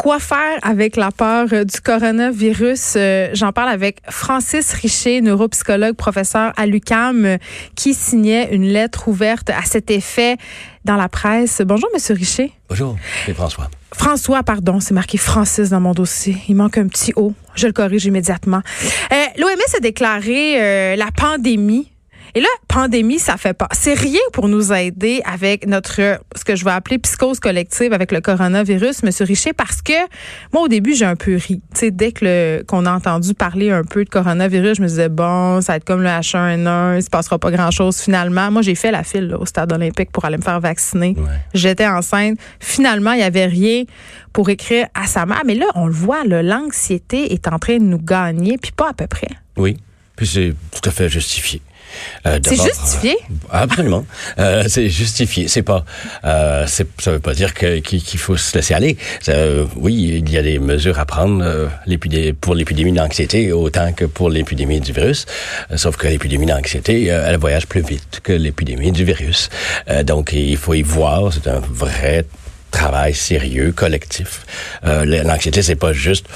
Quoi faire avec la peur euh, du coronavirus? Euh, j'en parle avec Francis Richer, neuropsychologue, professeur à l'UCAM, euh, qui signait une lettre ouverte à cet effet dans la presse. Bonjour, Monsieur Richer. Bonjour, c'est François. François, pardon, c'est marqué Francis dans mon dossier. Il manque un petit O. Je le corrige immédiatement. L'OMS a déclaré la pandémie et là, pandémie, ça fait pas. C'est rien pour nous aider avec notre, ce que je vais appeler psychose collective avec le coronavirus, Monsieur Richer, parce que moi, au début, j'ai un peu ri. Tu sais, dès que qu'on a entendu parler un peu de coronavirus, je me disais, bon, ça va être comme le H1N1, il se passera pas grand chose finalement. Moi, j'ai fait la file au stade olympique pour aller me faire vacciner. J'étais enceinte. Finalement, il y avait rien pour écrire à sa mère. Mais là, on le voit, l'anxiété est en train de nous gagner, puis pas à peu près. Oui, puis c'est tout à fait justifié. Euh, c'est justifié. Euh, absolument, euh, c'est justifié. C'est pas, euh, ça veut pas dire qu'il faut se laisser aller. oui, il y a des mesures à prendre pour l'épidémie d'anxiété autant que pour l'épidémie du virus. sauf que l'épidémie d'anxiété, elle voyage plus vite que l'épidémie du virus. donc il faut y voir. C'est un vrai travail sérieux, collectif. L'anxiété, c'est pas juste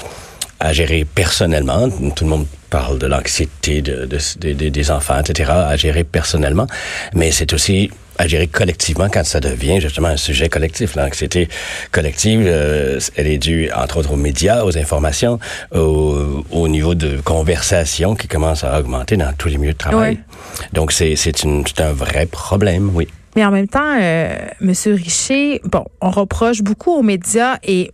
à gérer personnellement. Tout le monde parle de l'anxiété de, des enfants, etc., à gérer personnellement, mais c'est aussi à gérer collectivement quand ça devient justement un sujet collectif. L'anxiété collective, euh, elle est due entre autres aux médias, aux informations, au, au, niveau de conversation qui commence à augmenter dans tous les milieux de travail. Donc c'est c'est un vrai problème, oui. Mais en même temps, euh, Monsieur Richer, bon, on reproche beaucoup aux médias et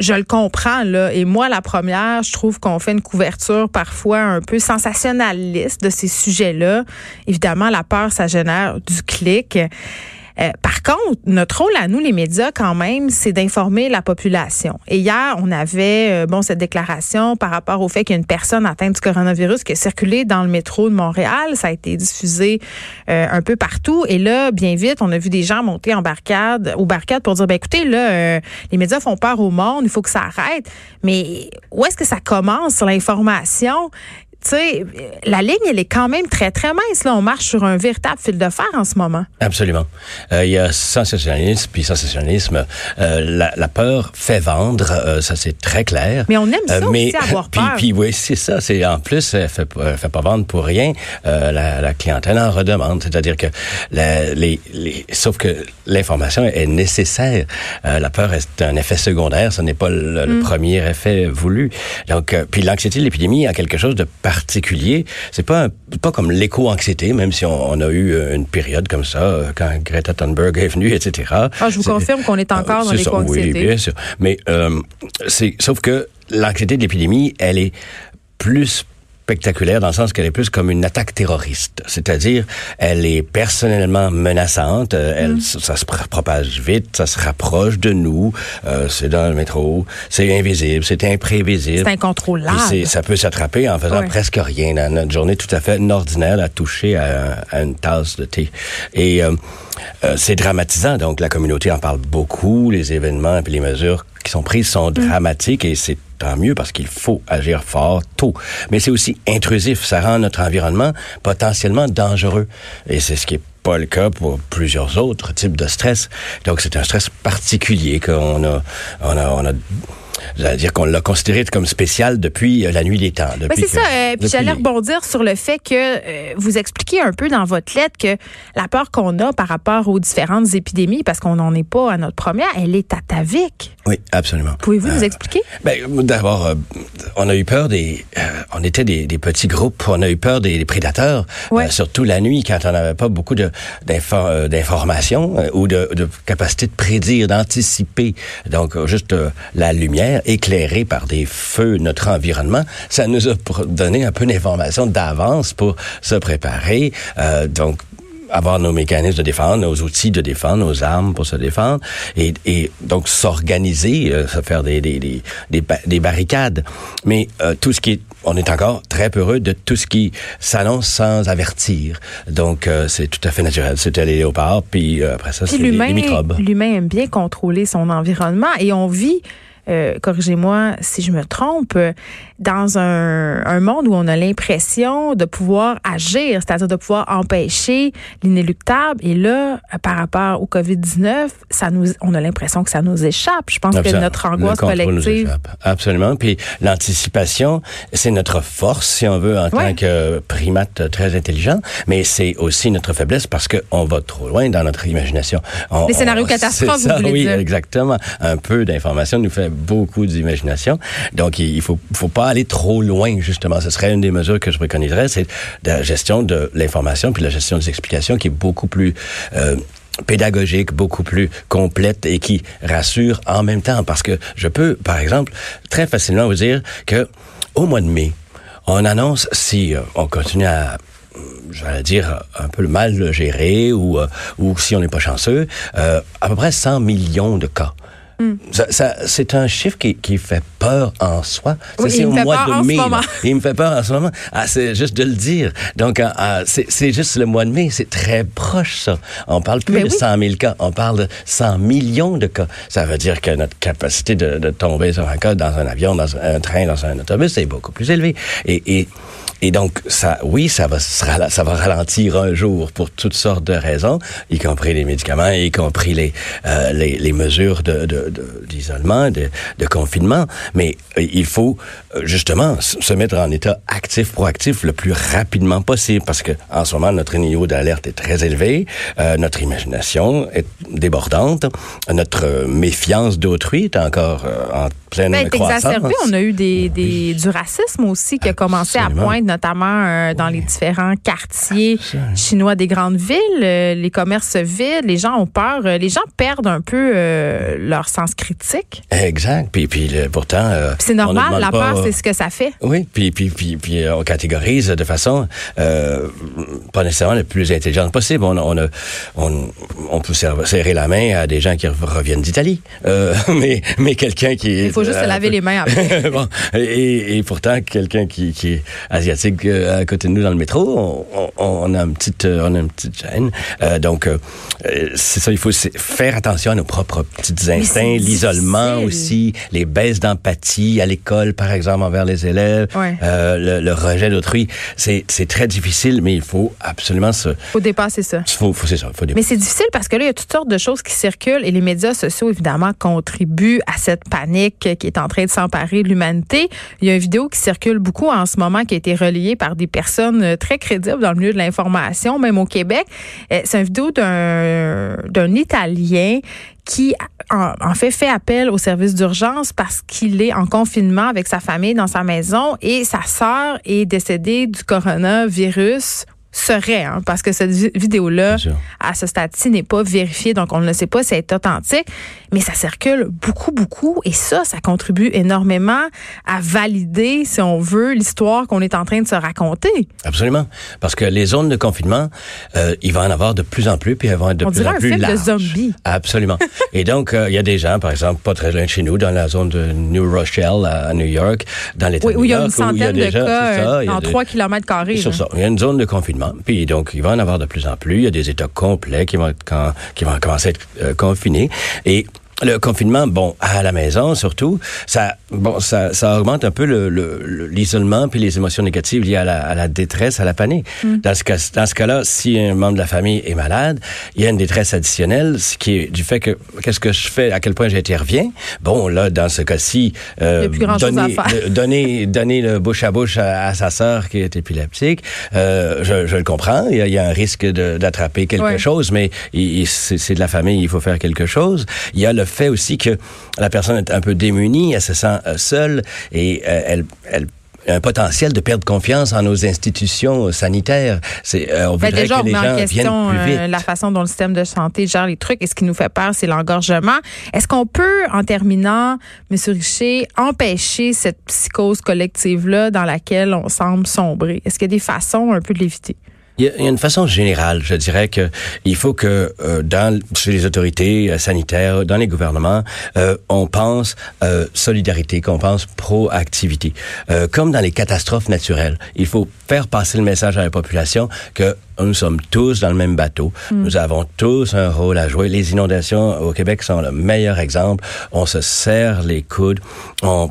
je le comprends, là. Et moi, la première, je trouve qu'on fait une couverture parfois un peu sensationnaliste de ces sujets-là. Évidemment, la peur, ça génère du clic. Euh, par contre, notre rôle à nous, les médias, quand même, c'est d'informer la population. Et hier, on avait euh, bon cette déclaration par rapport au fait qu'il y a une personne atteinte du coronavirus qui a circulé dans le métro de Montréal. Ça a été diffusé euh, un peu partout. Et là, bien vite, on a vu des gens monter en barricade, aux barricades pour dire, ben écoutez, là, les médias font peur au monde, il faut que ça arrête. Mais où est-ce que ça commence l'information? Tu sais, la ligne, elle est quand même très, très mince. Là, on marche sur un véritable fil de fer en ce moment. Absolument. Euh, il y a sensationnalisme, puis sensationnalisme. Euh, la, la, peur fait vendre, euh, ça c'est très clair. Mais on aime ça mais, aussi, avoir peur. Puis, oui, c'est ça. C'est En plus, elle fait, fait pas vendre pour rien. La, la, clientèle en redemande. C'est-à-dire que les, les, sauf que l'information est nécessaire. la peur est un effet secondaire. Ce n'est pas le, le, mm. premier effet voulu. Donc, puis l'anxiété de l'épidémie a quelque chose de particulier. C'est pas pas comme l'éco-anxiété, même si on, a eu euh, une période comme ça euh, quand Greta Thunberg est venue, etc. Ah, je vous confirme qu'on est encore dans l'éco-anxiété. Oui, bien sûr. Mais euh, c'est sauf que l'anxiété de l'épidémie, elle est plus spectaculaire dans le sens qu'elle est plus comme une attaque terroriste. C'est-à-dire, elle est personnellement menaçante, euh, elle, mm. ça, se propage vite, ça se rapproche de nous, euh, c'est dans le métro, c'est invisible, c'est imprévisible. C'est incontrôlable. ça peut s'attraper en faisant presque rien dans notre journée tout à fait ordinaire à toucher à, une tasse de thé. Et euh, c'est dramatisant, donc la communauté en parle beaucoup, les événements et les mesures qui sont prises sont mm. dramatiques et c'est tant mieux parce qu'il faut agir fort tôt. Mais c'est aussi intrusif. Ça rend notre environnement potentiellement dangereux. Et c'est ce qui est pas le cas pour plusieurs autres types de stress. Donc c'est un stress particulier qu'on a, on a, on a dire qu'on l'a considéré comme spécial depuis euh, la nuit des temps. c'est ça. Euh, puis j'allais rebondir sur le fait que euh, vous expliquez un peu dans votre lettre que la peur qu'on a par rapport aux différentes épidémies, parce qu'on n'en est pas à notre première, elle est atavique. Oui, absolument. Pouvez-vous nous expliquer? Ben, D'abord, on a eu peur des... on était des, petits groupes, on a eu peur des, prédateurs, surtout la nuit, quand on n'avait pas beaucoup d'informations ou de, de, capacité de prédire, d'anticiper. Donc, juste la lumière éclairé par des feux notre environnement, ça nous a donné un peu d'informations d'avance pour se préparer. Euh, donc, avoir nos mécanismes de défense, nos outils de défense, nos armes pour se défendre, et, et donc s'organiser, euh, se faire des, des, des, des, ba- des barricades. Mais euh, tout ce qui est on est encore très peureux de tout ce qui s'annonce sans avertir. Donc, euh, c'est tout à fait naturel. C'était les léopards, puis après ça, c'est les microbes. l'humain aime bien contrôler son environnement et on vit, euh, corrigez-moi si je me trompe, euh, dans un, un monde où on a l'impression de pouvoir agir, c'est-à-dire de pouvoir empêcher l'inéluctable. Et là, par rapport au COVID-19, ça nous, on a l'impression que ça nous échappe. Je pense que notre angoisse nous collective. échappe. Absolument. Puis l'anticipation, c'est notre force, si on veut, en Ouais. tant que primate très intelligent, mais c'est aussi notre faiblesse parce qu'on va trop loin dans notre imagination. On- Les scénarios catastrophes, vous voulez oui, dire. exactement. Un peu d'information nous fait beaucoup d'imagination. Donc, il faut, faut pas aller trop loin, justement. Ce serait une des mesures que je préconiserais, c'est la gestion de l'information puis la gestion des explications qui est beaucoup plus... euh, pédagogique, beaucoup plus complète et qui rassure en même temps. Parce que je peux, par exemple, très facilement vous dire que au mois de mai, on annonce si euh, on continue à j'allais dire un peu mal gérer ou euh, ou si on n'est pas chanceux, à peu près 100 millions de cas. Ça, ça- c'est un chiffre qui, qui fait peur en soi. Oui, c'est au mois de mai. Il me fait peur en ce moment. Ah, c'est juste de le dire. Donc, ah, ah, c'est juste le mois de mai. C'est très proche, ça. On parle plus Mais de oui. 100 000 cas. On parle de 100 millions de cas. Ça veut dire que notre capacité de, de tomber sur un cas dans un avion, dans un train, dans un autobus est beaucoup plus élevée. Et, et, et donc, ça, oui, ça va, ça ralentir un jour pour toutes sortes de raisons, y compris les médicaments, y compris les, euh, les, les mesures de- d'isolement, de, de confinement. Mais euh, il faut euh, justement se mettre en état actif, proactif le plus rapidement possible, parce que en ce moment, notre niveau d'alerte est très élevé, euh, notre imagination est débordante, notre méfiance d'autrui est encore euh, en pleine Ben, croissance. exacerbé. On a eu des, des, du racisme aussi qui a commencé à poindre, notamment euh, dans les différents quartiers chinois des grandes villes. Les commerces se vident, les gens ont peur. Les gens perdent un peu leur sens critique. Exact. Puis, puis pourtant, euh, C'est normal, la pas- peur, c'est ce que ça fait. Oui, puis, puis, puis, puis euh, on catégorise de façon euh, pas nécessairement la plus intelligente possible. On, on, on, on peut serrer la main à des gens qui reviennent d'Italie, euh, mais, mais quelqu'un qui. Il faut juste se laver les mains après. bon, et, et pourtant, quelqu'un qui, qui est asiatique à côté de nous dans le métro, on, a une petite, on a une petite gêne. Donc, c'est ça, il faut faire attention à nos propres petits instincts, l'isolement aussi, les baisses d'empathie à l'école, par exemple, envers les élèves, Ouais. euh, le, le rejet d'autrui. C'est c'est très difficile, mais il faut absolument se... Faut dépasser ça. Faut, faut, c'est ça, faut Mais c'est difficile parce que là, il y a toutes sortes de choses qui circulent et les médias sociaux, évidemment, contribuent à cette panique qui est en train de s'emparer de l'humanité. Il y a une vidéo qui circule beaucoup en ce moment qui a été relayée par des personnes euh, très crédibles dans le milieu de l'information, même au Québec. Euh, C'est une vidéo d'un d'un Italien qui en, fait fait appel au service d'urgence parce qu'il est en confinement avec sa famille dans sa maison et sa sœur est décédée du coronavirus serait, hein, parce que cette vi- vidéo-là, à ce stade-ci, n'est pas vérifiée, donc on ne sait pas si elle est authentique, mais ça circule beaucoup, beaucoup, et ça, ça contribue énormément à valider, si on veut, l'histoire qu'on est en train de se raconter. Absolument. Parce que les zones de confinement, euh, il va en avoir de plus en plus, puis elles vont être de On plus en un plus film de larges. zombies. Absolument. Et donc, euh, il y a des gens, par exemple, pas très loin de chez nous, dans la zone de New Rochelle, à, New York, dans l'État Oui, de où New il y a une York, où il y a centaine de cas en des- 3 km carrés. sur ça. Il y a une zone de confinement. Puis donc, il va en avoir de plus en plus. Il y a des États complets qui vont, qui vont commencer à être euh, confinés. Et le confinement, bon, à la maison surtout, ça, bon, ça, ça augmente un peu le- le- le- l'isolement puis les émotions négatives liées à la, à la détresse, à la panique. Dans ce cas, dans ce cas-là, si un membre de la famille est malade, il y a une détresse additionnelle, ce qui est du fait que qu'est-ce que je fais, à quel point j'interviens? Bon, là, dans ce cas-ci, euh, donner, euh, donner, donner le bouche à bouche à, à sa sœur qui est épileptique, euh, je, je le comprends. Il y a, il y a un risque d'attraper quelque Ouais. chose, mais c'est de la famille, il faut faire quelque chose. Il y a le fait aussi que la personne est un peu démunie, elle se sent euh, seule et euh, elle, un potentiel de perdre confiance en nos institutions sanitaires. C'est, euh, on Ben, voudrait déjà, que les met en gens question viennent plus euh, vite. la façon dont le système de santé gère les trucs. Et ce qui nous fait peur, c'est l'engorgement. Est-ce qu'on peut, en terminant, M. Richer, empêcher cette psychose collective-là dans laquelle on semble sombrer? Est-ce qu'il y a des façons un peu de l'éviter? Il y, a, une façon générale, je dirais que il faut que euh, dans chez les autorités euh, sanitaires, dans les gouvernements, euh, on pense euh, solidarité, qu'on pense proactivité. comme dans les catastrophes naturelles, il faut faire passer le message à la population que nous sommes tous dans le même bateau. Mm. Nous avons tous un rôle à jouer. Les inondations au Québec sont le meilleur exemple. On se serre les coudes. On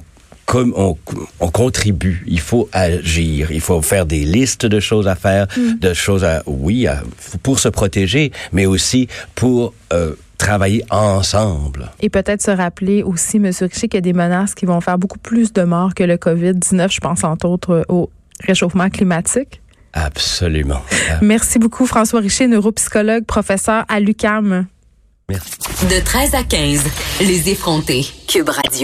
comme on, on, contribue, il faut agir, il faut faire des listes de choses à faire, mm. de choses à, oui, à, pour se protéger, mais aussi pour euh, travailler ensemble. Et peut-être se rappeler aussi, M. Richer, qu'il y a des menaces qui vont faire beaucoup plus de morts que le COVID-19. Je pense entre autres au réchauffement climatique. Absolument. Merci beaucoup, François Richer, neuropsychologue, professeur à l'UCAM. Merci. De 13 à 15, les effrontés. Cube Radio.